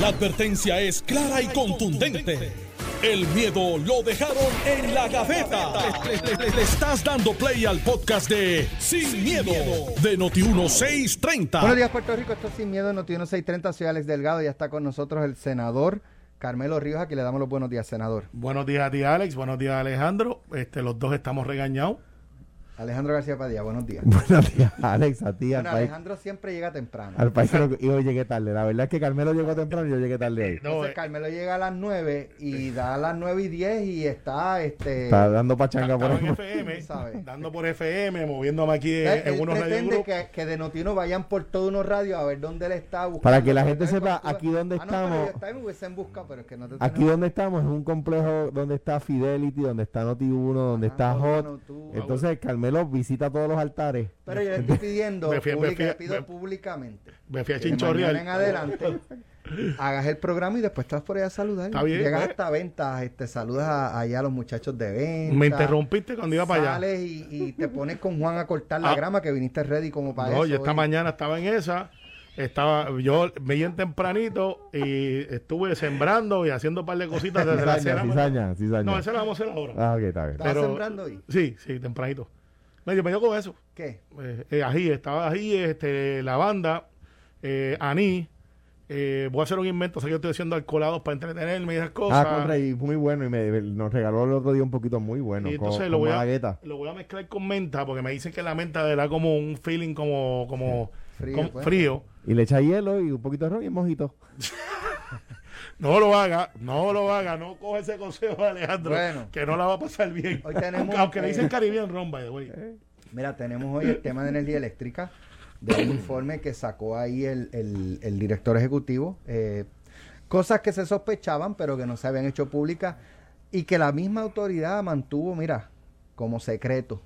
La advertencia es clara y contundente. El miedo lo dejaron en la gaveta. Le, le- le estás dando play al podcast de Sin, miedo, de Noti1630. Buenos días, Puerto Rico. Esto es Sin Miedo, Noti 630. Soy Alex Delgado. Ya está con nosotros el senador Carmelo Ríos. Aquí le damos los buenos días, senador. Buenos días a ti, Alex. Buenos días, Alejandro. Este, los dos estamos regañados. Alejandro García Padilla, buenos días. Buenos días, Alex, a ti, al Bueno, país. Alejandro siempre llega temprano. Al país pero yo llegué tarde. La verdad es que Carmelo llegó temprano y yo llegué tarde hoy. No, Entonces, eh, Carmelo llega a las 9 y da a las 9 y 10 y está este. Está dando pachanga por ahí. FM, ¿Sabes? dando por FM, moviéndome aquí Él, en, él unos pretende que, que de Notino vayan por todos unos radios a ver dónde él está buscando. Para que la gente sepa aquí dónde Ah, no, pero estamos. yo también me hubiesen buscado, pero es que no te Aquí donde estamos es un complejo donde está Fidelity, donde está Noti1, donde Ajá, está Hot. tú- Entonces Carmelo visita todos los altares. Pero yo le estoy pidiendo, Me fui- me pública- fui- le pido me- públicamente. Me fui a en chinchorrear. adelante hagas el programa y después estás por allá a saludar. Está bien, Llegas pues. hasta ventas, este, saludas a- allá a los muchachos de ventas. Me interrumpiste cuando iba para allá. Sales y, y te pones con Juan a cortar la Ah. grama que viniste ready como para No, eso. yo esta mañana estaba en esa. Estaba, yo me bien tempranito y estuve sembrando y haciendo un par de cositas desde la Cizaña, cizaña. No, esa la vamos a hacer ahora. Ah, ok, está bien. ¿Estabas pero- sembrando hoy? Sí, sí, tempranito. Me dio, me dio con eso. ¿Qué? Eh, eh, ají, estaba ají, este, lavanda, eh, aní. Eh, voy a hacer un invento, sé que yo estoy haciendo alcoholados para entretenerme y esas cosas. Ah, contra, y muy bueno y me, nos regaló el otro día un poquito muy bueno. y entonces con lo voy, a, malagueta. lo voy a mezclar con menta porque me dicen que la menta le da como un feeling como, como Frío, como pues. frío. Y le echa hielo y un poquito de ron y mojito. No lo haga, no lo haga, no coge ese consejo de Alejandro, Bueno. que no la va a pasar bien. Hoy tenemos, aunque, aunque le eh, dicen Caribbean Ron, by the way. Mira, tenemos hoy el tema de energía eléctrica de un informe que sacó ahí el, el- el director ejecutivo. eh, cosas que se sospechaban, pero que no se habían hecho públicas y que la misma autoridad mantuvo, mira, como secreto.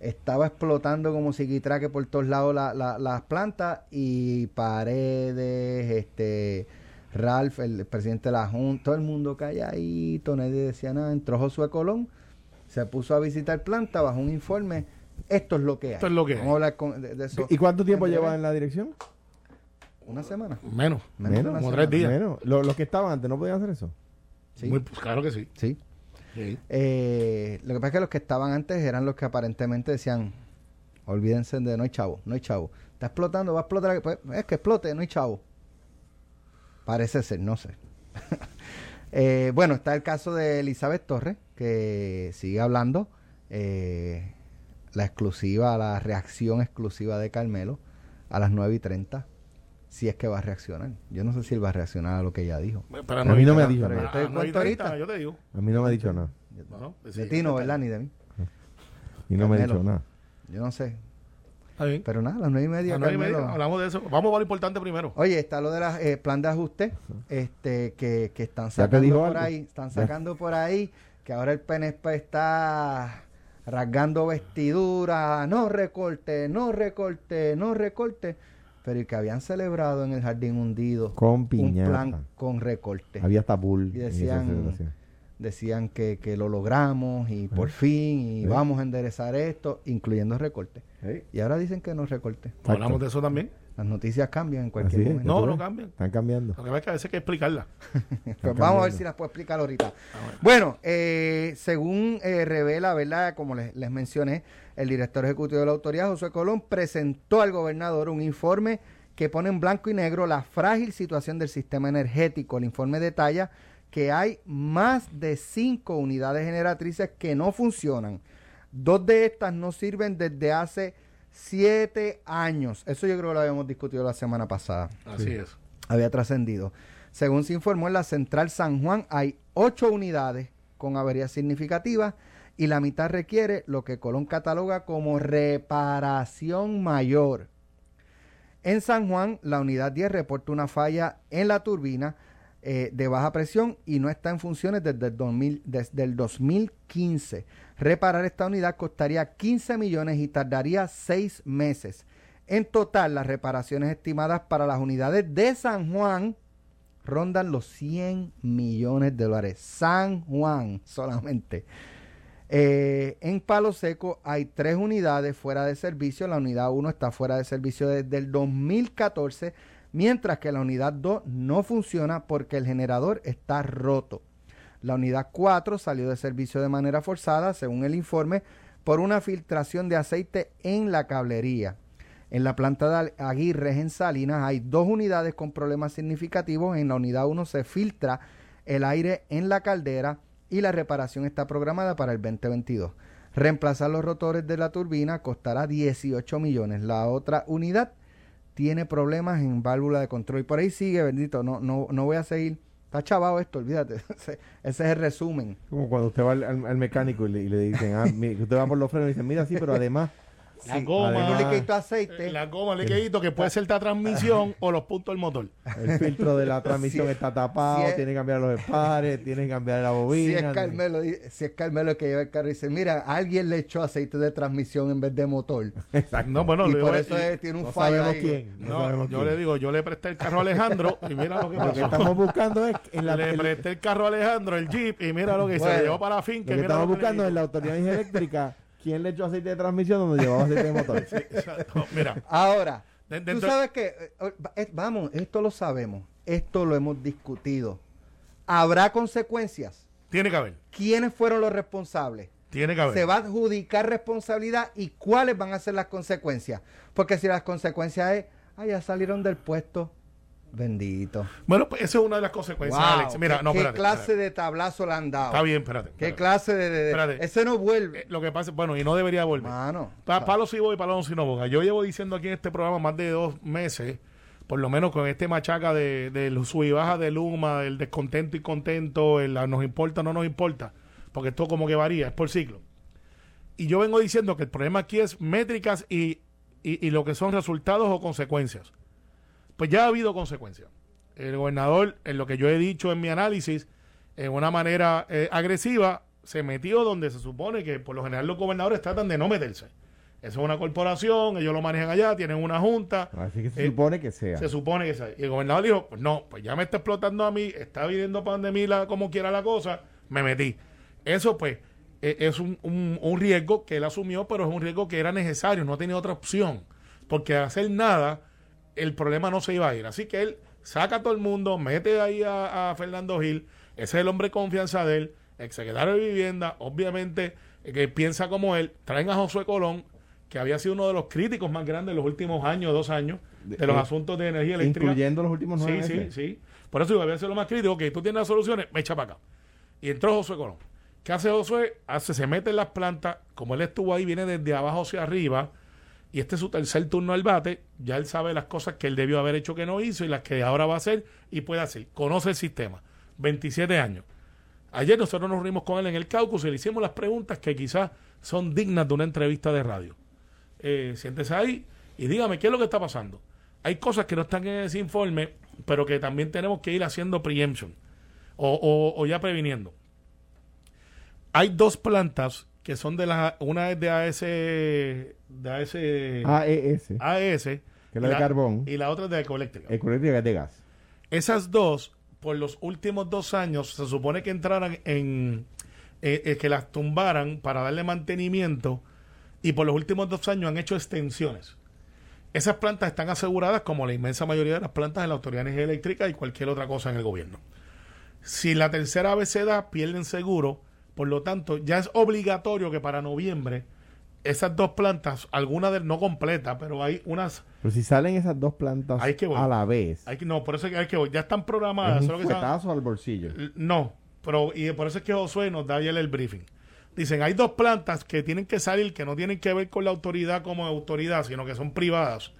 Estaba explotando como psiquitraque por todos lados la- la- las plantas y paredes, este, Ralph, el presidente de la Junta, todo el mundo calladito, nadie decía nada. Entró Josué Colón, se puso a visitar planta, bajó un informe. Esto es lo que hay. Esto es lo que Vamos hay. a hablar con- de, de eso. ¿Y cuánto tiempo lleva en la dirección? Una semana. Menos. Menos una como tres días. Menos. Lo- Los que estaban antes no podían hacer eso. Sí. Muy- pues, claro que sí. sí. Sí. Eh, lo que pasa es que los que estaban antes eran los que aparentemente decían, olvídense de no hay chavo, no hay chavo. Está explotando, va a explotar. Pues, es que explote, no hay chavo. Parece ser, no sé. Eh, bueno, está el caso de Elizabeth Torres, que sigue hablando. eh, la exclusiva, la reacción exclusiva de Carmelo a las 9 y 30. Si es que va a reaccionar. Yo no sé si él va a reaccionar a lo que ella dijo. Para A mí no me ha dicho yo nada. te Ah, no hay cuento ahorita. 30, yo te digo. A mí no me ha dicho nada. Bueno, De ti no, ¿verdad? Ni de mí. Y no me ha dicho nada. Yo no sé. Bien. Pero nada, a las nueve y media. A las nueve y media, hablamos de eso. Vamos a lo importante primero. Oye, está lo de la eh, plan de ajuste este, que, que están sacando por algo? ahí. Están Ya. sacando por ahí que ahora el PNP está rasgando vestiduras. No recorte, no recorte, no recorte. Pero y que habían celebrado en el jardín hundido Con un piñata. plan con recorte. Había hasta pool. Y en esa decían-. Decían que, que lo logramos y por fin y Sí. vamos a enderezar esto, incluyendo recorte. Sí. Y ahora dicen que no recorte. Exacto. Hablamos de eso también. Las noticias cambian en cualquier momento. No, ¿Tú no cambian. Están cambiando. Lo que pasa es que a veces hay que explicarla. Pues vamos a ver si las puedo explicar ahorita. Ah, Bueno, eh, según eh, revela, ¿verdad? Como les, les mencioné, el director ejecutivo de la autoridad, José Colón, presentó al gobernador un informe que pone en blanco y negro la frágil situación del sistema energético. El informe detalla que hay más de cinco unidades generatrices que no funcionan. Dos de estas no sirven desde hace siete años. Eso yo creo que lo habíamos discutido la semana pasada Así es. había trascendido. Según se informó en la central San Juan, hay ocho unidades con averías significativas y la mitad requiere lo que Colón cataloga como reparación mayor. En San Juan, la unidad 10 reporta una falla en la turbina eh, de baja presión y no está en funciones desde el, 2000 desde el 2015. Reparar esta unidad costaría 15 millones y tardaría 6 meses. En total, las reparaciones estimadas para las unidades de San Juan rondan los 100 millones de dólares. San Juan solamente. Eh, en Palo Seco hay tres unidades fuera de servicio. La unidad 1 está fuera de servicio desde el 2014, mientras que la unidad 2 no funciona porque el generador está roto. La unidad 4 salió de servicio de manera forzada, según el informe, por una filtración de aceite en la cablería. En la planta de Aguirre en Salinas hay dos unidades con problemas significativos. En la unidad 1 se filtra el aire en la caldera y la reparación está programada para el 2022. Reemplazar los rotores de la turbina costará 18 millones. La otra unidad tiene problemas en válvula de control. Y por ahí sigue, bendito, no, no, no voy a seguir. Está chavado esto, olvídate. Ese, es el resumen. Como cuando usted va al, mecánico y le, dicen, ah, usted va por los frenos y dice, mira, sí, pero además la goma, un aceite. La goma, el liquidito que puede ser la transmisión o los puntos del motor. El filtro de la transmisión está tapado, tiene que cambiar los espares, tiene que cambiar la bobina. Si es Carmelo, si es Carmelo que lleva el carro y dice, mira, alguien le echó aceite de transmisión en vez de motor. Exacto. No, bueno, y por eso tiene un fallo ahí. Quién, no, yo le digo, yo le presté el carro a Alejandro y mira lo que pasó. Lo que estamos buscando es... En la, le presté el carro a Alejandro, el Jeep, y mira lo que se llevó para la finca. Lo que estamos buscando en la autoridad eléctrica ¿Quién le echó aceite de transmisión donde llevaba aceite de motor? Mira. Ahora, tú sabes que, eh, eh, vamos, esto lo sabemos, esto lo hemos discutido. ¿Habrá consecuencias? Tiene que haber. ¿Quiénes fueron los responsables? Tiene que haber. Se va a adjudicar responsabilidad y cuáles van a ser las consecuencias. Porque si las consecuencias es, ah, ya salieron del puesto, Bendito. Bueno, pues esa es una de las consecuencias, Alex. Mira, ¿Qué, no, ¿Qué clase de tablazo le han dado? Está bien, espérate. ¿Qué clase de, Ese no vuelve. Eh, lo que pasa, bueno, y no debería volver. Mano. palo si voy, palo si no voy. Yo llevo diciendo aquí en este programa más de dos meses, por lo menos con este machaca de, de sub y baja de Luma, del descontento y contento, el nos importa o no nos importa, porque esto como que varía, es por ciclo. Y yo vengo diciendo que el problema aquí es métricas y, y, y lo que son resultados o consecuencias pues ya ha habido consecuencias. El gobernador, en lo que yo he dicho en mi análisis, en una manera eh, agresiva, se metió donde se supone que por lo general los gobernadores tratan de no meterse. Eso es una corporación, ellos lo manejan allá, tienen una junta. Así que se supone que sea. Se supone que sea. Y el gobernador dijo, pues no, pues ya me está explotando a mí, está viniendo para donde mí la, como quiera la cosa, me metí. Eso pues e, es un, un, riesgo que él asumió, pero es un riesgo que era necesario, no tenía otra opción. Porque hacer nada el problema no se iba a ir. Así que él saca a todo el mundo, mete ahí a, Fernando Gil, ese es el hombre de confianza de él, secretario de vivienda, obviamente eh, que piensa como él, traen a Josué Colón, que había sido uno de los críticos más grandes en los últimos años, dos años, de, los asuntos de energía eléctrica. Incluyendo los últimos nueve Sí, sí, sí. Por eso yo había sido lo más crítico, que tú tienes las soluciones, me echa para acá. Y entró Josué Colón. ¿Qué hace Josué? Hace, se mete en las plantas, como él estuvo ahí, viene desde abajo hacia arriba, y este es su tercer turno al bate, ya él sabe las cosas que él debió haber hecho que no hizo y las que ahora va a hacer y puede hacer. Conoce el sistema. 27 años. Ayer nosotros nos reunimos con él en el caucus y le hicimos las preguntas que quizás son dignas de una entrevista de radio. Eh, siéntese ahí y dígame qué es lo que está pasando. Hay cosas que no están en ese informe, pero que también tenemos que ir haciendo preemption o, o ya previniendo. Hay dos plantas que son de la una es de AS de AS AES AES que es la de carbón. y la otra es de ecoeléctrica. Ecoeléctrica es de gas. Esas dos por los últimos dos años se supone que entraran en eh, eh, que las tumbaran para darle mantenimiento y por los últimos dos años han hecho extensiones. Esas plantas están aseguradas como la inmensa mayoría de las plantas de la autoridad de energía eléctrica y cualquier otra cosa en el gobierno. Si la tercera vez se da pierden seguro por lo tanto, ya es obligatorio que para noviembre esas dos plantas, algunas de no completas, pero hay unas. Pero si salen esas dos plantas a la vez. Hay que, no, por eso es que hay que ya están programadas. ¿Es un fuetazo al bolsillo. No, pero y por eso es que Josué nos da ayer el briefing. Dicen, hay dos plantas que tienen que salir, que no tienen que ver con la autoridad como autoridad, sino que son privadas,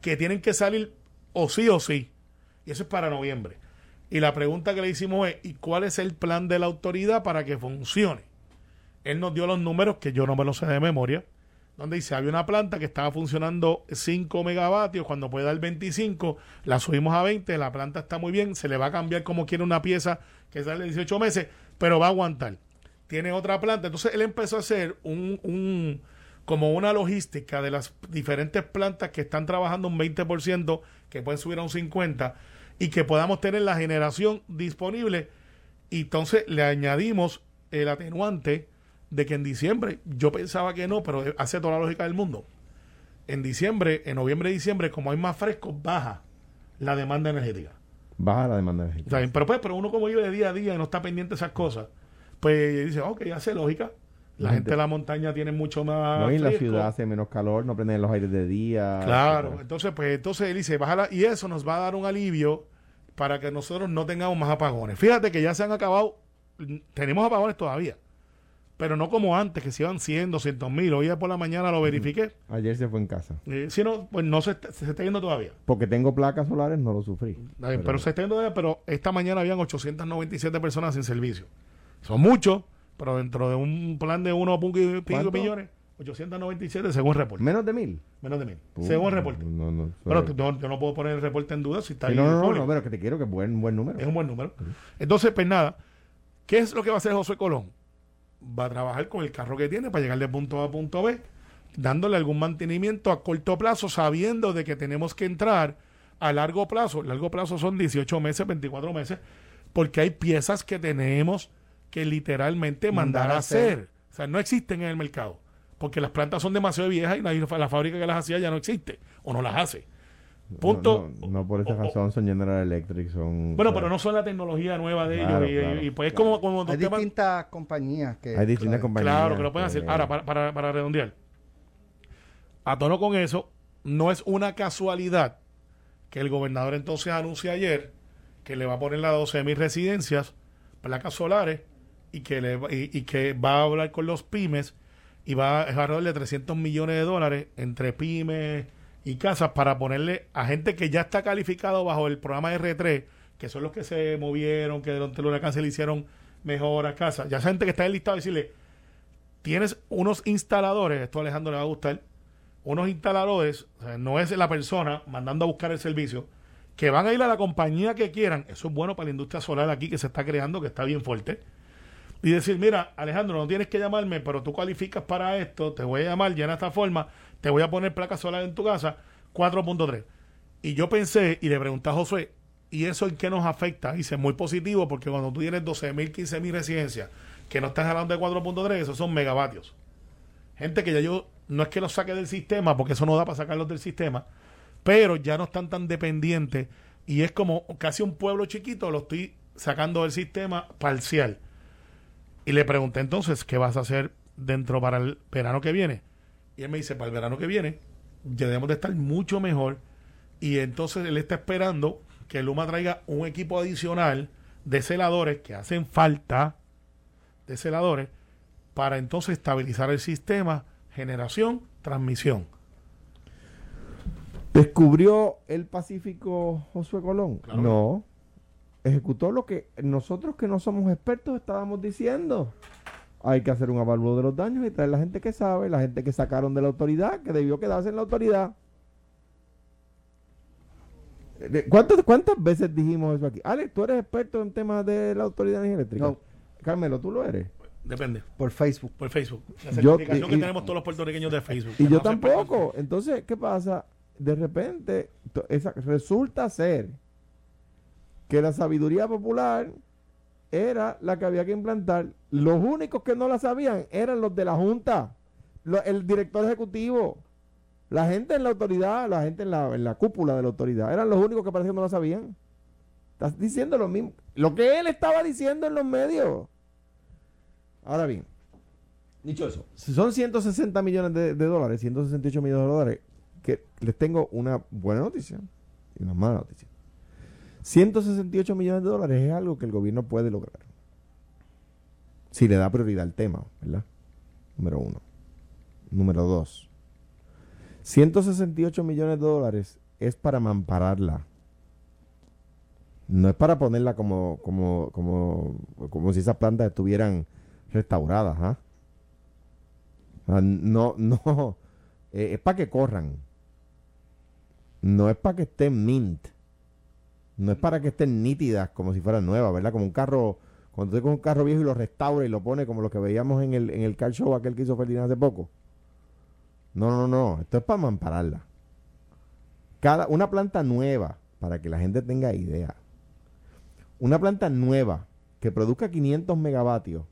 que tienen que salir o sí o sí. Y eso es para noviembre. Y la pregunta que le hicimos es, ¿y cuál es el plan de la autoridad para que funcione? Él nos dio los números, que yo no me los sé de memoria, donde dice, había una planta que estaba funcionando 5 megavatios, cuando puede dar 25, la subimos a 20, la planta está muy bien, se le va a cambiar como quiere una pieza que sale 18 meses, pero va a aguantar. Tiene otra planta. Entonces él empezó a hacer un, un como una logística de las diferentes plantas que están trabajando un 20%, que pueden subir a un 50%, y que podamos tener la generación disponible. Y entonces le añadimos el atenuante de que en diciembre, yo pensaba que no, pero hace toda la lógica del mundo. En diciembre, en noviembre y diciembre, como hay más fresco, baja la demanda energética. Baja la demanda energética. Pero, pues, pero uno como vive de día a día y no está pendiente de esas cosas, pues dice, ok, hace lógica. La La gente de la montaña tiene mucho más. No, y en la ciudad hace menos calor, no prenden los aires de día. Claro, etcétera. entonces, pues, entonces él dice, bájala, y eso nos va a dar un alivio para que nosotros no tengamos más apagones. Fíjate que ya se han acabado, tenemos apagones todavía, pero no como antes, que se iban 100, 200 mil. Hoy por la mañana lo verifiqué. Ayer se fue en casa. Eh, si no, pues no se, está- se está yendo todavía. Porque tengo placas solares, no lo sufrí. Está bien, pero, se está yendo todavía, pero esta mañana habían 897 personas sin servicio. Son muchos, pero dentro de un plan de 1.5 ¿Cuánto? millones, 897 según el reporte. Menos de mil. Menos de mil. Uh, según el reporte. No, no, Pero no- yo no puedo poner el reporte en duda si está Sí, ahí no, no, no, pero que te quiero que es buen, buen número. Es un buen número. Entonces, pues nada, ¿qué es lo que va a hacer José Colón? Va a trabajar con el carro que tiene para llegar de punto A a punto B, dándole algún mantenimiento a corto plazo, sabiendo de que tenemos que entrar a largo plazo. Largo plazo son 18 meses, 24 meses, porque hay piezas que tenemos que literalmente mandar, Mandar a a hacer. O sea, no existen en el mercado, porque las plantas son demasiado viejas y la fábrica que las hacía ya no existe o no las hace. Punto. No, no, no por esa O- o- razón son General Electric, son... bueno, o sea, pero no son la tecnología nueva de Claro, ellos. Y, claro, y- y pues es como, como Hay distintas compañías que... Hay distintas claro, compañías. Claro, que lo pueden hacer. que- Ahora, para, para, para redondear. A tono con eso, no es una casualidad que el gobernador entonces anuncia ayer que le va a poner las 12 mil residencias, placas solares, y que, le, va- y, y que va a hablar con los pymes y va a alrededor de 300 millones de dólares entre pymes y casas para ponerle a gente que ya está calificado bajo el programa R3, que son los que se movieron, que durante el huracán se le hicieron mejoras casas. Ya esa gente que está en listado, decirle, tienes unos instaladores, esto a Alejandro le va a gustar, unos instaladores, o sea, no es la persona mandando a buscar el servicio, que van a ir a la compañía que quieran, eso es bueno para la industria solar aquí que se está creando, que está bien fuerte, y decir, mira, Alejandro, no tienes que llamarme, pero tú cualificas para esto, te voy a llamar, llena esta forma, te voy a poner placa solar en tu casa, 4.3. Y yo pensé, y le pregunté a Josué, ¿y eso en qué nos afecta? Dice, muy positivo, porque cuando tú tienes 12.000, 15.000 residencias, que no estás hablando de 4.3, esos son megavatios. Gente que ya yo, no es que los saque del sistema, porque eso no da para sacarlos del sistema, pero ya no están tan dependientes y es como casi un pueblo chiquito, lo estoy sacando del sistema parcial. Y le pregunté entonces, ¿qué vas a hacer dentro para el verano que viene? Y él me dice, para el verano que viene, ya debemos de estar mucho mejor. Y entonces él está esperando que Luma traiga un equipo adicional de celadores que hacen falta, de celadores, para entonces estabilizar el sistema, generación, transmisión. ¿Descubrió el Pacífico Josué Colón? Claro. No. Ejecutó lo que nosotros que no somos expertos estábamos diciendo. Hay que hacer un avalúo de los daños y traer la gente que sabe, la gente que sacaron de la autoridad, que debió quedarse en la autoridad. Eh, ¿Cuántas, ¿Cuántas veces dijimos eso aquí? Alex, tú eres experto en temas de la autoridad de energía eléctrica. No. Carmelo, tú lo eres. Depende, Por Facebook. por Facebook. La Yo- certificación y- que y- tenemos todos los puertorriqueños de Facebook. Y yo no tampoco. Entonces, ¿qué pasa? De repente, esa- resulta ser que la sabiduría popular era la que había que implantar. Los únicos que no la sabían eran los de la Junta, el director ejecutivo, la gente en la autoridad, la gente en la, en la cúpula de la autoridad. Eran los únicos que parecía que no la sabían. Estás diciendo lo mismo. Lo que él estaba diciendo en los medios. Ahora bien, dicho eso, son 160 millones de, de dólares, 168 millones de dólares, que les tengo una buena noticia y una mala noticia. 168 millones de dólares es algo que el gobierno puede lograr. Si le da prioridad al tema, ¿verdad? Número uno. Número dos. 168 millones de dólares es para mampararla. No es para ponerla como, como, como, como si esas plantas estuvieran restauradas. Ah, No, no. eh, es para que corran. No es para que estén mint. No es para que estén nítidas como si fueran nuevas, ¿verdad? Como un carro, cuando tú con un carro viejo y lo restaura y lo pone como lo que veíamos en el, en el car show aquel que hizo Ferdinand hace poco. No, no, no. Esto es para mampararla. Cada, una planta nueva, para que la gente tenga idea. Una planta nueva que produzca 500 megavatios,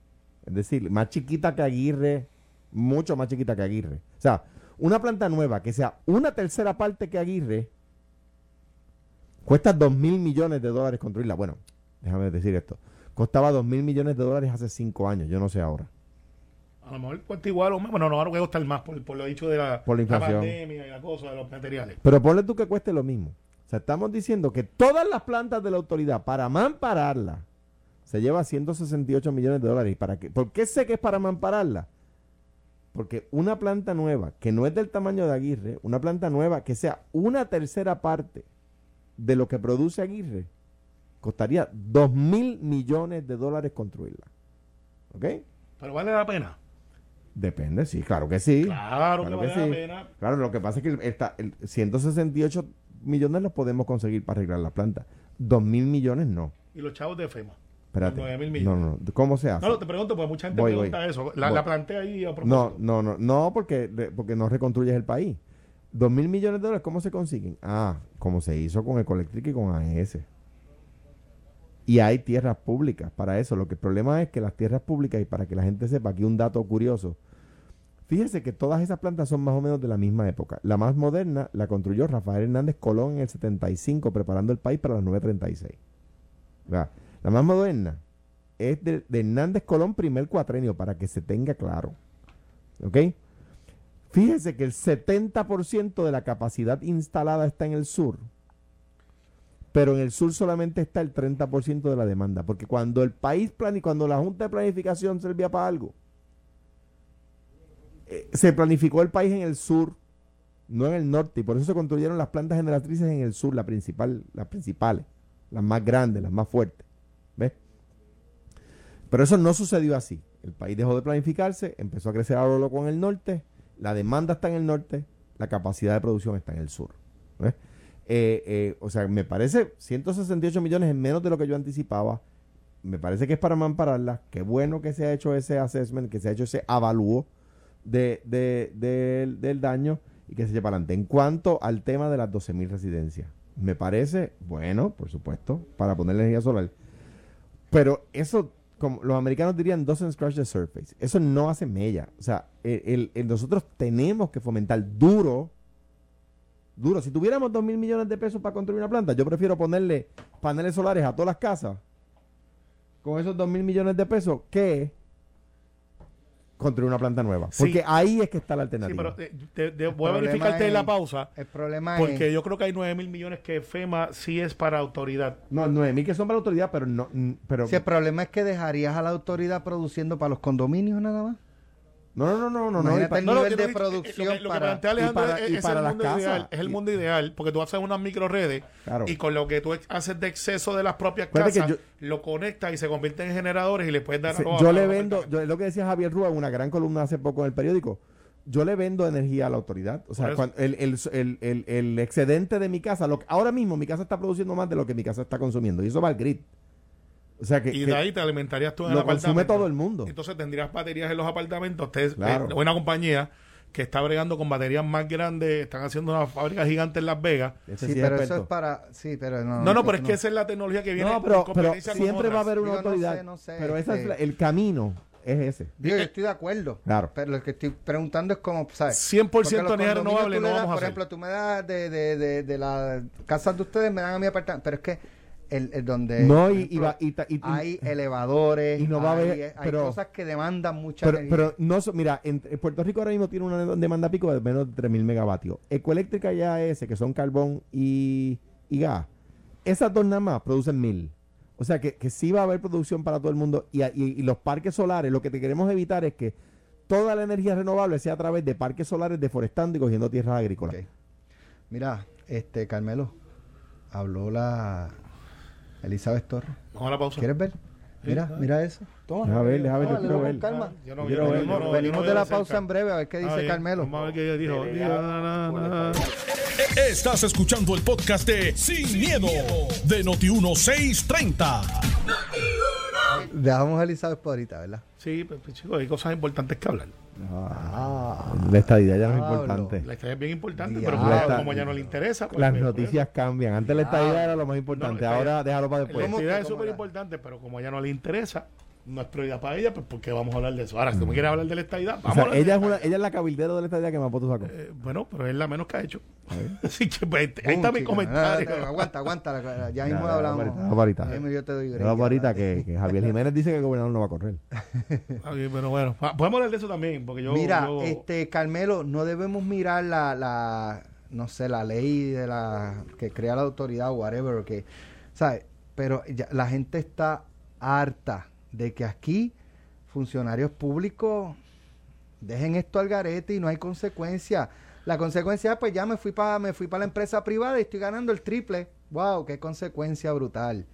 es decir, más chiquita que Aguirre, mucho más chiquita que Aguirre. O sea, una planta nueva que sea una tercera parte que Aguirre, Cuesta 2 mil millones de dólares construirla. Bueno, déjame decir esto. Costaba 2 mil millones de dólares hace 5 años, yo no sé ahora. A lo mejor cuesta igual o más. Bueno, no, ahora a costar más por, por lo dicho de la, Por la inflación. pandemia y la cosa de los materiales. Pero ponle tú que cueste lo mismo. O sea, estamos diciendo que todas las plantas de la autoridad, para mampararla, se lleva 168 millones de dólares. ¿Y para qué? ¿Por qué sé que es para mampararla? Porque una planta nueva, que no es del tamaño de Aguirre, una planta nueva que sea una tercera parte de lo que produce Aguirre, costaría 2 mil millones de dólares construirla. ¿Ok? Pero vale la pena. Depende, sí, claro que sí. Claro, que vale sí. la pena. Claro, lo que pasa es que el, esta- el 168 millones los podemos conseguir para arreglar la planta. 2 mil millones no. Y los chavos de FEMA. Espérate. Los 9 mil No, millones. no, ¿Cómo se hace? No, no, te pregunto, porque mucha gente Voy, pregunta voy. eso. La, la plantea ahí a no, propósito. no, no, no, porque, de- porque no reconstruyes el país. 2 mil millones de dólares, ¿cómo se consiguen? Ah, como se hizo con Ecoelectric y con AES. Y hay tierras públicas para eso. Lo que el problema es que las tierras públicas, y para que la gente sepa aquí un dato curioso, fíjese que todas esas plantas son más o menos de la misma época. La más moderna la construyó Rafael Hernández Colón en el 75, preparando el país para las 936. ¿Verdad? La más moderna es de, de Hernández Colón, primer cuatrenio, para que se tenga claro. ¿Ok? Fíjese que el 70% de la capacidad instalada está en el sur, pero en el sur solamente está el 30% de la demanda, porque cuando el país plani cuando la Junta de Planificación servía para algo, eh, se planificó el país en el sur, no en el norte, y por eso se construyeron las plantas generatrices en el sur, la principal, las principales, las más grandes, las más fuertes. ¿Ves? Pero eso no sucedió así. El país dejó de planificarse, empezó a crecer a lo loco en el norte, la demanda está en el norte, la capacidad de producción está en el sur. Eh, eh, o sea, me parece 168 millones en menos de lo que yo anticipaba. Me parece que es para mampararla. Qué bueno que se ha hecho ese assessment, que se ha hecho ese avalúo de, de- del- del daño y que se lleve adelante. En cuanto al tema de las 12.000 residencias, me parece bueno, por supuesto, para poner energía solar. Pero eso, como los americanos dirían, doesn't scratch the surface. Eso no hace mella. O sea, nosotros tenemos que fomentar duro, duro. Si tuviéramos dos mil millones de pesos para construir una planta, yo prefiero ponerle paneles solares a todas las casas con esos dos mil millones de pesos que construir una planta nueva. Sí. Porque ahí es que está la Sí, alternativa. pero eh, te- te- voy a verificarte en la pausa. El problema Porque es... yo creo que hay 9 mil millones que FEMA sí es para autoridad. no, nueve mil que son para autoridad, pero no, mm, pero Si el problema es que dejarías a la autoridad produciendo para los condominios nada más. No, no, no, no, no, no, Imagínate pa- el No, no, nivel de no- producción lo que, lo que para- plantea y para- es, y es para el mundo casas. ideal. Es el Y- mundo ideal. Porque tú haces unas micro redes Claro. y con lo que tú haces de exceso de las propias casas, que lo conectas y se convierten en generadores y le puedes dar Sí, yo le vendo, yo, es lo que decía Javier Rúa en una gran columna hace poco en el periódico. Yo le vendo energía a la autoridad. O sea, cuando el, el- el- excedente de mi casa, lo, que- ahora mismo mi casa está produciendo más de lo que mi casa está consumiendo. Y eso va al grid. O sea que, Y que de ahí te alimentarías tú en lo el consume apartamento. todo el mundo. Entonces tendrías baterías en los apartamentos. Ustedes, Claro. eh, una compañía que está bregando con baterías más grandes, están haciendo una fábrica gigante en Las Vegas. ese Sí, sí es pero eso es para... Sí, pero no... No, no, pero es que esa es la tecnología que viene No, en pero, pero competencia con siempre va a haber una Digo, no autoridad. sé, no sé, pero ese es este- la- el camino es ese. Digo, yo estoy de acuerdo. Claro. Pero lo que estoy preguntando es como, ¿sabes? 100% Porque los energía renovable no vamos a Por hacer. ejemplo, tú me das de, de, de, de las casas de ustedes, me dan a mi apartamento. Pero es que el, el donde... No, y- ejemplo, va- y hay elevadores, y no va a haber- hay pero- cosas que demandan mucha Pero, energía. pero no, so- mira, en, en Puerto Rico ahora mismo tiene una demanda pico de menos de 3.000 megavatios. Ecoeléctrica y AES, que son carbón y, y gas, esas dos nada más producen 1.000. O sea que, que sí va a haber producción para todo el mundo. Y, y- los parques solares, lo que te queremos evitar es que toda la energía renovable sea a través de parques solares deforestando y cogiendo tierras agrícolas. Mira, este, Carmelo, habló la Elizabeth Torres. Vamos a la pausa. ¿Quieres ver? Mira, Sí, mira eso. Toma. Deja ver, deja ver, yo quiero ver. calma. Yo no- yo no- yo no- no Venimos veo de la cerca. pausa en breve a ver qué dice. Carmelo. Vamos a ver qué dijo. Dijo, na, na, na. Estás escuchando el podcast de Sin, miedo, de Noti1630. Dejamos a Elizabeth por ahorita, ¿verdad? Sí, pues, pues, chicos, hay cosas importantes que hablar. Ah. La estadidad ya no es importante. La historia es bien importante, Diablo. pero La como, ya no le interesa. pues, Las pues, noticias cambian. Antes la estadidad era lo más importante. No, Ahora déjalo para La después. ¿Cómo entidad que- es súper la- importante, pero como ya no le interesa, no es prioridad para ella, pues porque vamos a hablar de eso. Ahora, si tú me quieres hablar de la estadidad, O vamos sea, a hablar de ella, la es una, ella es la cabildera de la estadidad que más votos sacó. Eh, bueno, pero es la menos que ha hecho. Así que pues, ahí está mi chica. comentario. Ah, Aguanta, aguanta. la- Ya mismo ya, hablamos. yo te doy break. Pero ahorita Adelante. que, que Javier Jiménez dice que el gobernador no va a correr. Pero bueno, ah, podemos hablar de eso también, porque yo... Mira, yo- este Carmelo, no debemos mirar la, la, no sé, la ley de la que crea la autoridad o whatever, que, ¿sabes? Pero ya- la gente está harta de que aquí funcionarios públicos dejen esto al garete y no hay consecuencia. La consecuencia, pues ya me fui para me fui para la empresa privada y estoy ganando el triple. Wow, qué consecuencia brutal.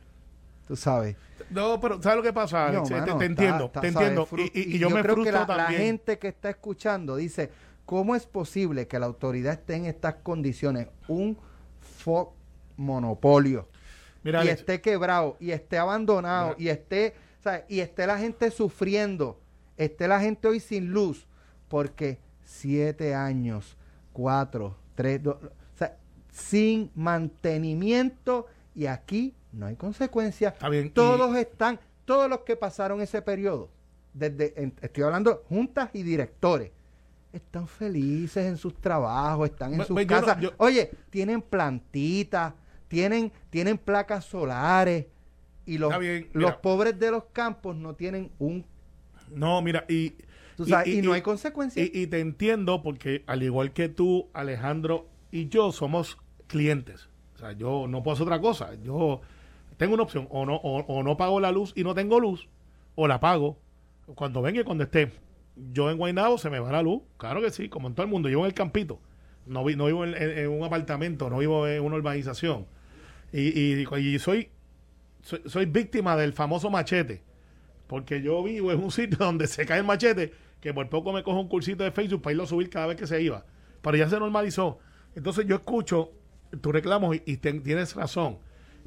Tú sabes. No, pero ¿sabes lo que pasa? No? Te- entiendo, te entiendo. Y, y- y yo, me creo frustro que la, también. la gente que está escuchando dice, ¿cómo es posible que la autoridad esté en estas condiciones? Un monopolio. Mira, y Alex, esté quebrado, y esté abandonado, Mira. y esté, ¿sabes? y esté la gente sufriendo, esté la gente hoy sin luz, porque siete años, cuatro, tres, dos, o sea, sin mantenimiento, y aquí no hay consecuencias. Está bien, y- Todos están, todos los que pasaron ese periodo, desde, en- estoy hablando juntas y directores, están felices en sus trabajos, están en Pues- sus pues yo no- casas. yo- Oye, tienen plantitas, tienen, tienen placas solares y los, bien, los pobres de los campos no tienen un... no, mira, y... tú sabes, y, no hay consecuencias. Y, y te entiendo porque al igual que tú, Alejandro y yo somos clientes. O sea, yo no puedo hacer otra cosa. Yo tengo una opción. O no, o, o no pago la luz y no tengo luz, o la pago cuando venga y cuando esté. Yo en Guaynabo se me va la luz. Claro que sí, como en todo el mundo. Yo en el campito. No, vi- no vivo en, en- en un apartamento, no vivo en una urbanización. Y, y- y soy, soy, soy víctima del famoso machete. Porque yo vivo en un sitio donde se cae el machete, que por poco me cojo un cursito de Facebook para irlo a subir cada vez que se iba. Pero ya se normalizó. Entonces yo escucho tus reclamos y, y ten- tienes razón.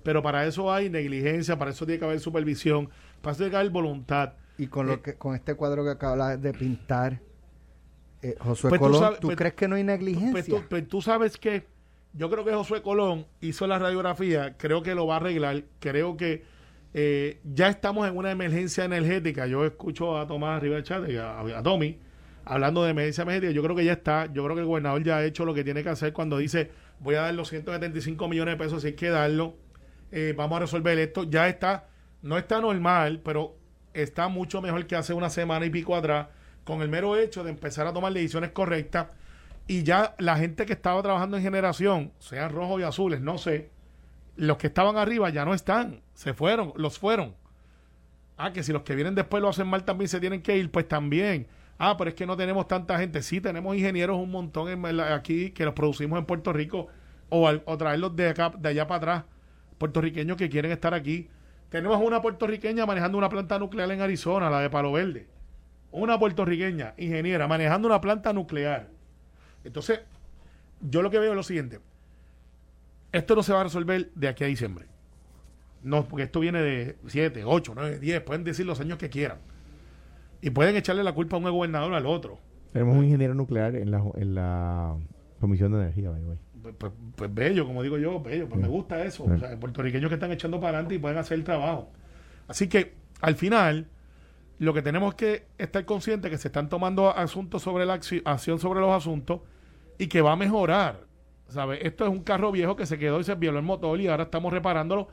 Pero para eso hay negligencia, para eso tiene que haber supervisión, para eso tiene que haber voluntad. Y con Eh, lo que con este cuadro que acabas de pintar, eh, Josué Pues tú Colón, sabes- ¿tú pues- crees que no hay negligencia? Pues tú, pues tú sabes que yo creo que Josué Colón hizo la radiografía, creo que lo va a arreglar, creo que eh, ya estamos en una emergencia energética. Yo escucho a Tomás Rivera Chávez a, a Tommy hablando de emergencia energética. Yo creo que ya está, yo creo que el gobernador ya ha hecho lo que tiene que hacer cuando dice voy a dar los 175 millones de pesos si hay que darlo, eh, vamos a resolver esto. Ya está, no está normal, pero está mucho mejor que hace una semana y pico atrás, con el mero hecho de empezar a tomar decisiones correctas y ya la gente que estaba trabajando en generación, sean rojos y azules, no sé, los que estaban arriba ya no están, se fueron, los fueron. Ah, que si los que vienen después lo hacen mal también se tienen que ir, pues también. Ah, pero es que no tenemos tanta gente. Sí, tenemos ingenieros un montón en aquí que los producimos en Puerto Rico o, al- o traerlos de acá, de allá para atrás, puertorriqueños que quieren estar aquí. Tenemos una puertorriqueña manejando una planta nuclear en Arizona, la de Palo Verde. Una puertorriqueña, ingeniera, manejando una planta nuclear. Entonces, yo lo que veo es lo siguiente. Esto no se va a resolver de aquí a diciembre. No, porque esto viene de 7, 8, 9, 10. Pueden decir los años que quieran. Y pueden echarle la culpa a un gobernador al otro. Tenemos un ingeniero nuclear en la, en la Comisión de Energía, by the way. Pues, pues- pues bello, como digo yo, bello. Pues me gusta eso. Sí. O sea, puertorriqueños que están echando para adelante y pueden hacer el trabajo. Así que, al final, lo que tenemos que estar conscientes es que se están tomando asuntos sobre la acci- acción sobre los asuntos y que va a mejorar. ¿Sabes? Esto es un carro viejo que se quedó y se violó el motor y ahora estamos reparándolo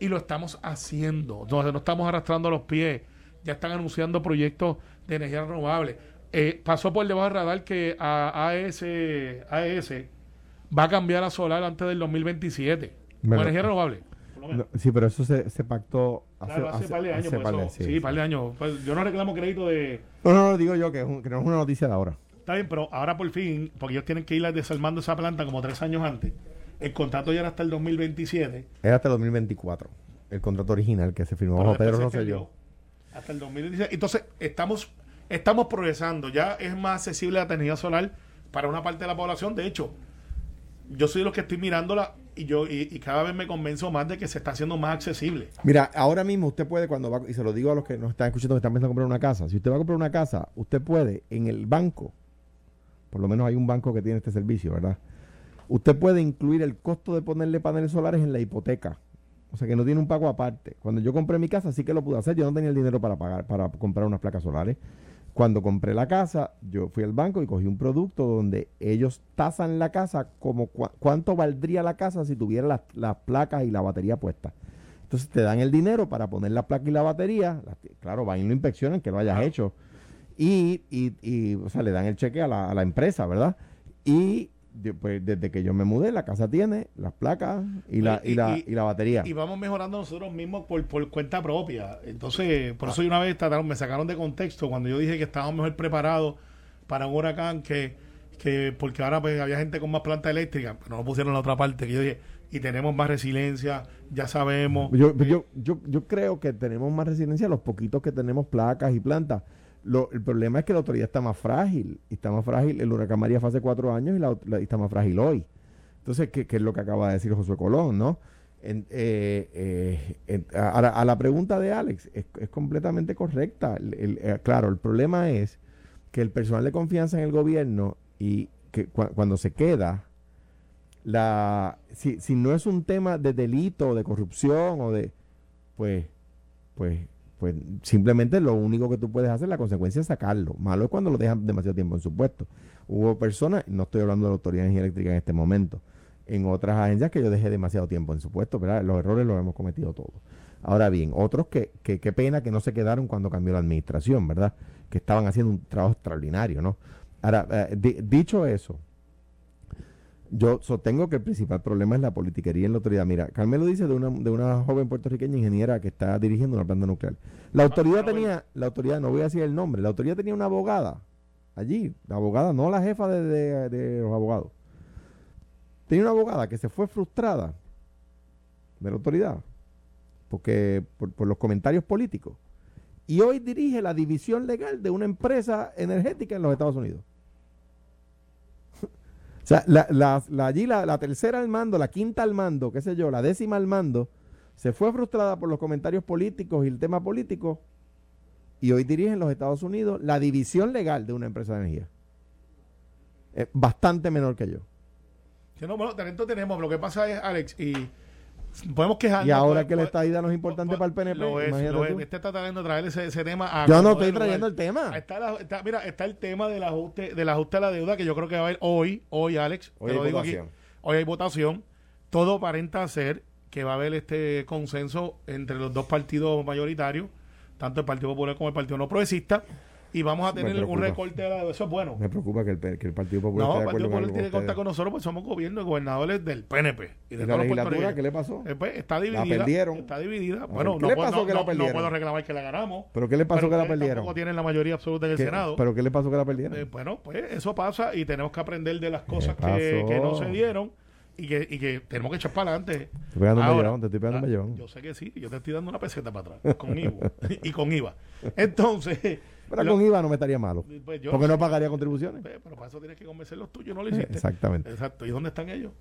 y lo estamos haciendo. No, no estamos arrastrando los pies. Ya están anunciando proyectos de energía renovable. Eh, pasó por debajo del radar que a AES, AES va a cambiar a solar antes del 2027. Con Bueno, energía renovable. No, sí, pero eso se, se pactó hace, Claro, hace, par de años. hace por par de- eso. sí, par de años. Pues, yo no reclamo crédito de... No, no, no, digo yo que, es un- que no es una noticia de ahora. Está bien, pero ahora por fin, porque ellos tienen que ir desarmando esa planta como tres años antes. El contrato ya era hasta el 2027. Era hasta el 2024, el contrato original que se firmó bajo Pedro Rosselló. Hasta el 2016. Entonces, estamos, estamos progresando. Ya es más accesible la energía solar para una parte de la población. De hecho, yo soy de los que estoy mirándola y yo y, y cada vez me convenzo más de que se está haciendo más accesible. Mira, ahora mismo usted puede, cuando va, y se lo digo a los que nos están escuchando que están pensando en comprar una casa, si usted va a comprar una casa, usted puede en el banco, por lo menos hay un banco que tiene este servicio, ¿verdad? Usted puede incluir el costo de ponerle paneles solares en la hipoteca. O sea que no tiene un pago aparte. Cuando yo compré mi casa sí que lo pude hacer, yo no tenía el dinero para pagar, para comprar unas placas solares. Cuando compré la casa, yo fui al banco y cogí un producto donde ellos tasan la casa como cuánto valdría la casa si tuviera las, las placas y la batería puesta. Entonces te dan el dinero para poner la placa y la batería. la- claro, van y lo inspeccionan, que lo hayas hecho. Y, y, y, o sea, le dan el cheque a la, a la empresa, ¿verdad? Y pues, desde que yo me mudé, la casa tiene las placas y la, y, Y- la, y- y la batería. Y vamos mejorando nosotros mismos por, por cuenta propia. Entonces, por eso yo una vez trataron, me sacaron de contexto cuando yo dije que estábamos mejor preparados para un huracán que, que porque ahora pues había gente con más planta eléctrica, pero no pusieron la otra parte que yo dije, y tenemos más resiliencia, ya sabemos. Yo, yo, yo, yo creo que tenemos más resiliencia los poquitos que tenemos placas y plantas. Lo- el problema es que la autoridad está más frágil. Está más frágil. El huracán María fue hace cuatro años y, la, está más frágil hoy. Entonces, ¿qué, qué es lo que acaba de decir Josué Colón, no? Eh, eh, a, la, pregunta de Alex, es, es completamente correcta. Eh, claro, el problema es que el personal de confianza en el gobierno y que cua- cuando se queda, la si, si no es un tema de delito, de corrupción o de pues pues pues simplemente lo único que tú puedes hacer, la consecuencia es sacarlo. Malo es cuando lo dejan demasiado tiempo en su puesto. Hubo personas, no estoy hablando de la Autoridad de Energía Eléctrica en este momento, en otras agencias que yo dejé demasiado tiempo en su puesto, ¿verdad? Los errores los hemos cometido todos. Ahora bien, otros que, que qué pena que no se quedaron cuando cambió la administración, ¿verdad? Que estaban haciendo un trabajo extraordinario, ¿no? Ahora, eh, di- dicho eso, yo sostengo que el principal problema es la politiquería en la autoridad. Mira, Carmelo dice de una, de una joven puertorriqueña ingeniera que está dirigiendo una planta nuclear. La autoridad ah, bueno. tenía, la autoridad, no voy a decir el nombre, la autoridad tenía una abogada allí, la abogada, no la jefa de, de- de los abogados. Tenía una abogada que se fue frustrada de la autoridad porque por, por los comentarios políticos. Y hoy dirige la división legal de una empresa energética en los Estados Unidos. O sea, la, la- la- allí la, tercera al mando, la quinta al mando, qué sé yo, la décima al mando, se fue frustrada por los comentarios políticos y el tema político y hoy dirige en los Estados Unidos la división legal de una empresa de energía. Es bastante menor que yo. Que no, bueno, talento tenemos. Lo que pasa es, Alex, y podemos quejarnos. Y ahora pues, que la pues, estadía no es importante pues, para el PNP, Lo es, lo. Este está tratando de traer ese, ese tema a Yo no estoy trayendo lugar. el tema. Está la- está- mira, está el tema del ajuste, del ajuste a la deuda que yo creo que va a haber hoy, hoy, Alex. Hoy te hay lo digo votación. aquí. Hoy hay votación. Todo aparenta ser que va a haber este consenso entre los dos partidos mayoritarios, tanto el Partido Popular como el Partido No Progresista, y vamos a tener un recorte de la. Eso es bueno. Me preocupa que el, que el Partido Popular No, el Partido Popular tiene que con contar con nosotros, pues somos gobierno de gobernadores del PNP. Y de ¿Y la legislatura qué le pasó? Eh, pues, está dividida. perdieron. Está dividida. Bueno, ¿qué no, le puedo- pasó no, que la no- no perdieron? puedo reclamar que la ganamos. ¿Pero qué le pasó que la perdieron? Tampoco tienen la mayoría absoluta en el ¿Qué- Senado. ¿Pero qué le pasó que la perdieron? Eh, bueno, pues eso pasa y tenemos que aprender de las cosas que, que no se dieron y que, y que tenemos que echar para adelante. Te estoy pegando un Ahora, te estoy pegando un ah. Yo sé que sí, yo te estoy dando una peseta para atrás, con IVA. y con IVA. Entonces, Pero con IVA no me estaría malo. pues yo- Porque no pagaría contribuciones. Pues, Pero para eso tienes que convencer los tuyos, no lo hiciste. Exactamente. Exacto. ¿Y dónde están ellos?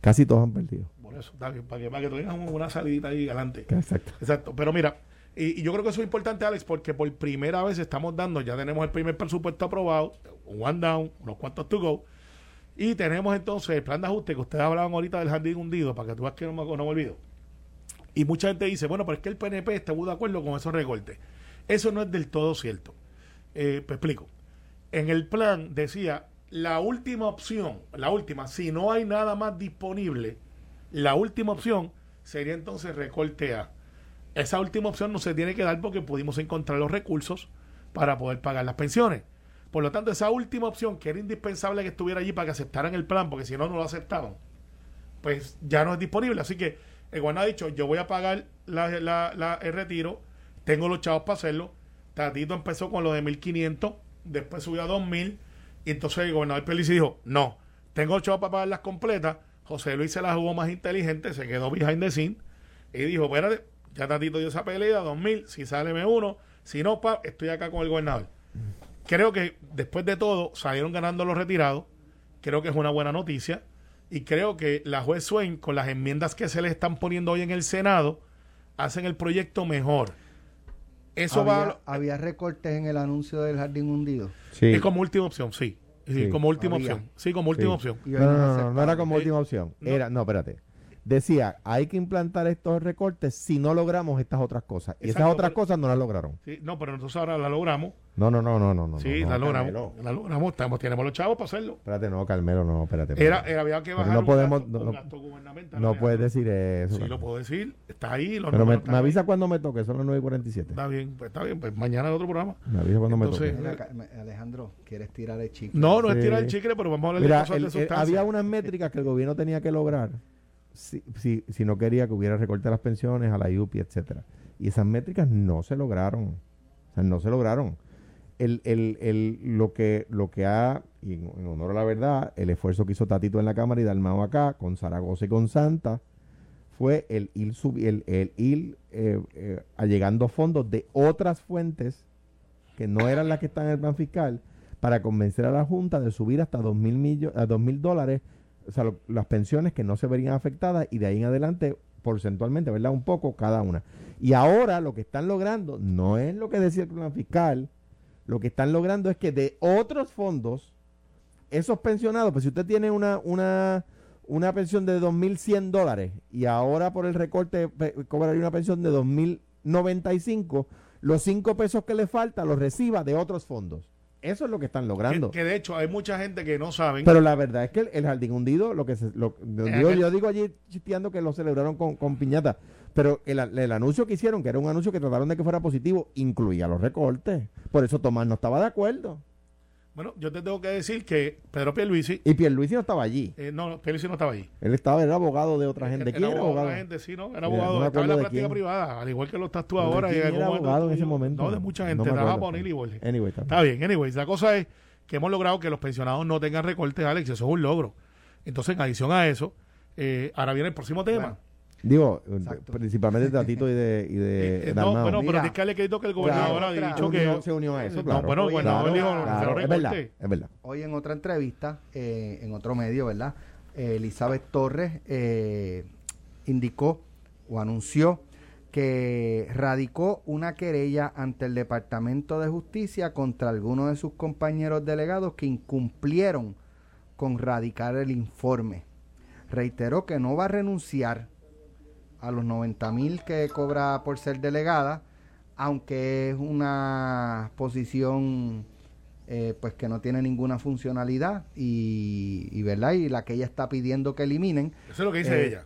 Casi todos han perdido. Por eso, para que, para que tengas un- una salidita ahí adelante. Exacto. Exacto. Pero mira, y, y yo creo que eso es importante, Alex, porque por primera vez estamos dando, ya tenemos el primer presupuesto aprobado, un one down, unos cuantos to go, y tenemos entonces el plan de ajuste que ustedes hablaban ahorita del jardín hundido, para que tú veas que no me, no me olvido. Y mucha gente dice, bueno, pero es que el PNP está muy de acuerdo con esos recortes. Eso no es del todo cierto. Eh, explico. En el plan decía, la última opción, la última, si no hay nada más disponible, la última opción sería entonces recorte. Esa última opción no se tiene que dar porque pudimos encontrar los recursos para poder pagar las pensiones. Por lo tanto, esa última opción, que era indispensable que estuviera allí para que aceptaran el plan, porque si no, no lo aceptaban, pues ya no es disponible. Así que el gobernador ha dicho, yo voy a pagar la- la- el retiro, tengo los chavos para hacerlo. Tatito empezó con lo de 1.500, después subió a 2.000, y entonces el gobernador Pelici dijo, no, tengo chavos para pagarlas completas. José Luis se la jugó más inteligente, se quedó behind the scene, y dijo, espérate, ya Tatito dio esa pelea, 2.000, si sale me uno, si no, pa, estoy acá con el gobernador. Creo que después de todo salieron ganando los retirados, creo que es una buena noticia. Y creo que la juez Swain, con las enmiendas que se le están poniendo hoy en el Senado, hacen el proyecto mejor. Eso había, va había recortes en el anuncio del jardín hundido. Sí. es como última opción, sí. Sí, Sí. como última Había. opción. Sí, como última Sí. opción. No, hoy no, no no, no, aceptaron. no era como Eh, última opción. no. Era, no, espérate. decía, hay que implantar estos recortes si no logramos estas otras cosas. Y esas Exacto, otras pero- cosas no las lograron. Sí, no, pero nosotros ahora la logramos. No, no, no, no, no. no sí, no, la. Carmelo. La logramos. Estamos, tenemos los chavos para hacerlo. Espérate, no, Carmelo, no, espérate. Era, espérate. era había que bajar no un podemos- gasto, no- un no- gasto gubernamental. No puedes decir eso. Sí, lo puedo decir. Está ahí. Los Pero me, avisa cuando me toque, son las 9 y 47. Está bien, pues está bien. Pues mañana hay otro programa. Me avisa cuando Entonces, me toque. Alejandro, ¿quieres tirar el chicle? No, no es tirar el chicle, pero vamos a hablar Mira, de cosas el- de sustancia. había unas métricas que el gobierno tenía que lograr si, si, si no quería que hubiera recorte a las pensiones, a la IUPI, etcétera. Y esas métricas no se lograron. O sea, no se lograron. El, el, el, lo, que, lo que ha, y en, honor a la verdad, el esfuerzo que hizo Tatito en la Cámara y Dalmao acá, con Zaragoza y con Santa, fue el ir, subi- el, el ir eh, eh, allegando fondos de otras fuentes que no eran las que están en el plan fiscal para convencer a la Junta de subir hasta dos mil dos mil dólares, o sea, las pensiones que no se verían afectadas y de ahí en adelante porcentualmente, ¿verdad? Un poco cada una. Y ahora lo que están logrando no es lo que decía el plan fiscal, lo que están logrando es que de otros fondos, esos pensionados, pues si usted tiene una, una, una pensión de 2.100 dólares y ahora por el recorte pe- cobraría una pensión de 2.095, los 5 pesos que le falta los reciba de otros fondos. Eso es lo que están logrando. que, que de hecho hay mucha gente que no saben. Pero la verdad es que el, el jardín hundido, lo que se, lo, yo, Eh, digo, que- yo digo allí chisteando que lo celebraron con, con piñata, pero el, el anuncio que hicieron, que era un anuncio que trataron de que fuera positivo, incluía los recortes. Por eso Tomás no estaba de acuerdo. Bueno, yo te tengo que decir que Pedro Pierluisi, Y Pierluisi no estaba allí. eh, no, Pierluisi no estaba allí. Él estaba, era abogado de otra gente. Era ¿Quién era abogado de abogado? otra gente, sí, ¿no? Era abogado, no estaba en la de práctica quién. privada, al igual que lo estás tú ¿De ahora. y era momento abogado en ese momento? No, de mucha gente. O'Neill y Borges. Anyway, está- Está bien, anyways, la cosa es que hemos logrado que los pensionados no tengan recortes, Alex, eso es un logro. Entonces, en adición a eso, eh, ahora viene el próximo tema. Bueno, Digo, Exacto. principalmente de Tatito y de, y de Eh, eh, no, bueno, pero Mira. tienes que darle crédito que el gobernador Claro, ha dicho que... unió, se unió a eso, No, claro. bueno, Oye, bueno, claro, dijo, es verdad, es verdad. Hoy en otra entrevista, eh, en otro medio, ¿verdad? Eh, Elizabeth Torres eh, indicó o anunció que radicó una querella ante el Departamento de Justicia contra algunos de sus compañeros delegados que incumplieron con radicar el informe. Reiteró que no va a renunciar a los 90 mil que cobra por ser delegada, aunque es una posición eh, pues que no tiene ninguna funcionalidad y, y, verdad y la que ella está pidiendo que eliminen Eso es lo que dice Eh, ella.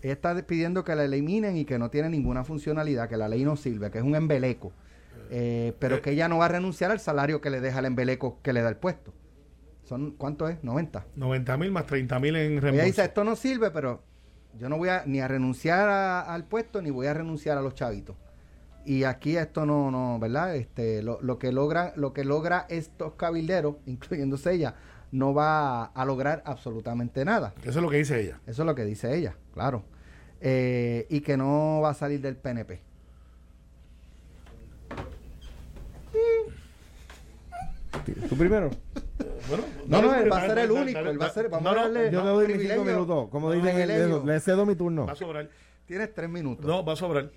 ella está pidiendo que la eliminen y que no tiene ninguna funcionalidad que la ley no sirve que es un embeleco eh, pero que ella no va a renunciar al salario que le deja el embeleco que le da el puesto son cuánto es 90 90 mil más 30 mil en ella reembolso. dice esto no sirve pero yo no voy a ni a renunciar a- al puesto ni voy a renunciar a los chavitos. Y aquí esto no no verdad este lo, lo que logra lo que logra estos cabilderos incluyéndose ella no va a, a lograr absolutamente nada. Eso es lo que dice ella. eso es lo que dice ella claro. Eh, y que no va a salir del PNP ¿Tú primero? Bueno, no no él va a ser el único él va a ser vamos no, a darle Yo te doy mis cinco minutos. Como No, dicen, privilegio. le cedo mi turno. Va a sobrar. tienes tres minutos No, va a sobrar.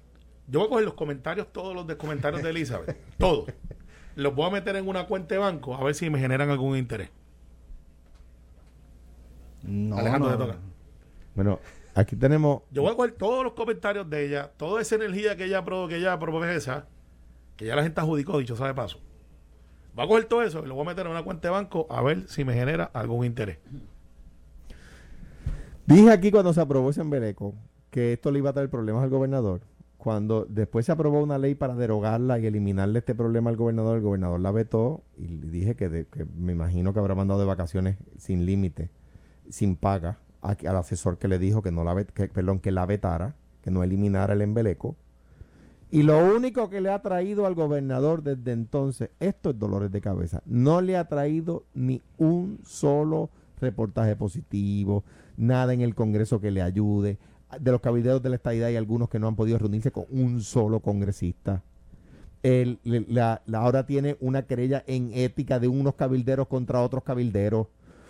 Yo voy a coger los comentarios, todos los de comentarios de Elizabeth, todos. Los voy a meter en una cuenta de banco a ver si me generan algún interés. no, Alejandro, no, te toca. Bueno, aquí tenemos. Yo voy a coger todos los comentarios de ella, toda esa energía que ella, que ella profesa, que ya la gente adjudicó, dicho sea de paso. Voy a coger todo eso y lo voy a meter en una cuenta de banco a ver si me genera algún interés. Dije aquí cuando se aprobó ese embeleco que esto le iba a traer problemas al gobernador. Cuando después se aprobó una ley para derogarla y eliminarle este problema al gobernador, el gobernador la vetó y le dije que, me imagino que habrá mandado de vacaciones sin límite, sin paga, al asesor que le dijo que no la que, que la vetara, que no eliminara el embeleco. Y lo único que le ha traído al gobernador desde entonces, estos dolores de cabeza, no le ha traído ni un solo reportaje positivo, nada en el Congreso que le ayude. De los cabilderos de la estadidad hay algunos que no han podido reunirse con un solo congresista. La, ahora tiene una querella en ética de unos cabilderos contra otros cabilderos.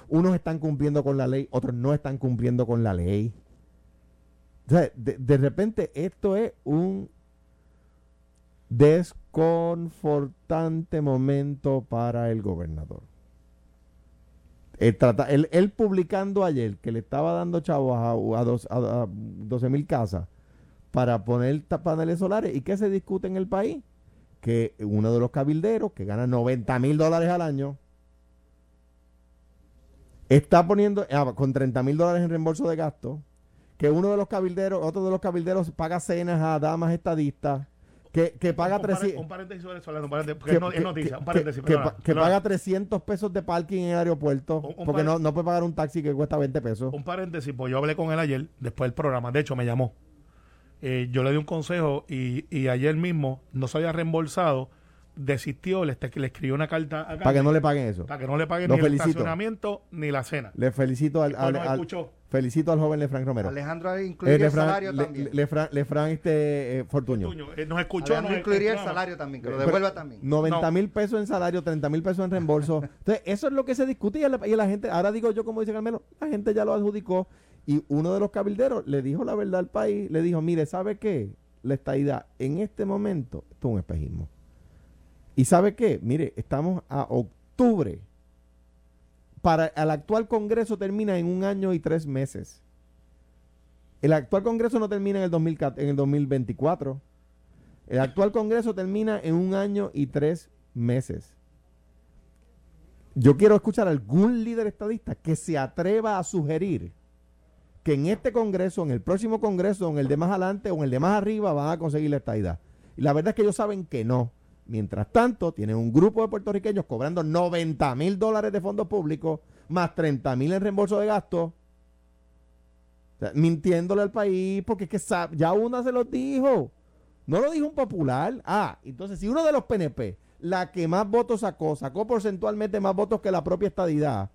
Unos están cumpliendo con la ley, otros no están cumpliendo con la ley. De repente esto es un desconfortante momento para el gobernador. Él, trata, él, publicando ayer que le estaba dando chavos a, dos, a, 12 mil casas para poner paneles solares. ¿Y qué se discute en el país? Que uno de los cabilderos, que gana 90 mil dólares al año, está poniendo ah, con 30 mil dólares en reembolso de gastos, que uno de los cabilderos, otro de los cabilderos paga cenas a damas estadistas, que, que paga un, pare- 300... un paréntesis sobre eso, un paréntesis, porque que- es no- es que- noticia, que- un paréntesis. que- perdona, que, pa- que perdona. paga 300 pesos de parking en el aeropuerto Un- un porque no, no puede pagar un taxi que cuesta 20 pesos. Un paréntesis, pues yo hablé con él ayer, después del programa, de hecho me llamó. Eh, yo le di un consejo y, y ayer mismo no se había reembolsado, desistió, le, le escribió una carta a para que no le paguen eso. para que no le paguen Lo ni el estacionamiento ni la cena. Le felicito al, al- escuchó. Felicito al joven Lefran Romero. Alejandro Eh, incluiría el Lefran, salario Le- también. Lefran- Lefran, este eh, Fortuño. Tuño, eh, nos escuchó. Alejandro nos incluiría el salario también, que lo Pero- devuelva también. 90 No. mil pesos en salario, 30 mil pesos en reembolso. Entonces, eso es lo que se discutía y la, y la gente, ahora digo yo como dice Carmelo, la gente ya lo adjudicó y uno de los cabilderos le dijo la verdad al país, le dijo, mire, ¿sabe qué? La estadidad en este momento, esto es un espejismo. ¿Y sabe qué? Mire, estamos a octubre. Para el actual Congreso termina en un año y tres meses. El actual Congreso no termina en el, 2004 en el 2024. El actual Congreso termina en un año y tres meses. Yo quiero escuchar a algún líder estadista que se atreva a sugerir que en este Congreso, en el próximo Congreso, en el de más adelante o en el de más arriba van a conseguir la estadidad. Y la verdad es que ellos saben que no. Mientras tanto, tienen un grupo de puertorriqueños cobrando 90 mil dólares de fondos públicos más 30 mil en reembolso de gastos. Mintiéndole al país porque es que ya una se los dijo. No lo dijo un popular. Ah, entonces si uno de los PNP, la que más votos sacó, sacó porcentualmente más votos que la propia estadidad,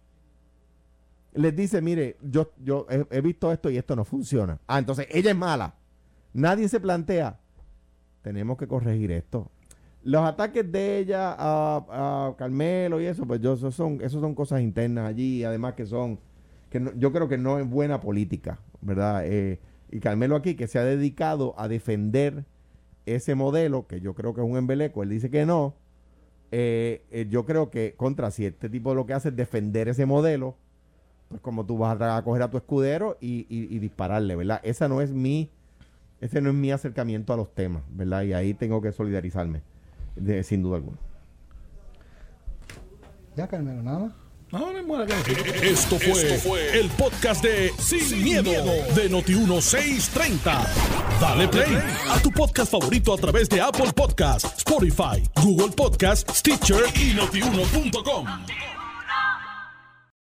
les dice, mire, yo, yo he visto esto y esto no funciona. Ah, entonces ella es mala. Nadie se plantea, tenemos que corregir esto. Los ataques de ella a, a Carmelo y eso, pues yo, eso son, eso son cosas internas allí, además que son, que no- yo creo que no es buena política, ¿verdad? Eh, y Carmelo aquí, que se ha dedicado a defender ese modelo, que yo creo que es un embeleco, él dice que no, eh, eh, yo creo que contra si este tipo lo que hace es defender ese modelo, pues como tú vas a, a coger a tu escudero y, y- y dispararle, ¿verdad? Esa no es mi, ese no es mi acercamiento a los temas, ¿verdad? Y ahí tengo que solidarizarme, de- sin duda alguna. Ya, Carmelo, nada más. Que decir. Esto fue, el podcast de Sin, miedo, de Noti1630. Dale play a tu podcast favorito a través de Apple Podcasts, Spotify, Google Podcasts, Stitcher y notiuno.com.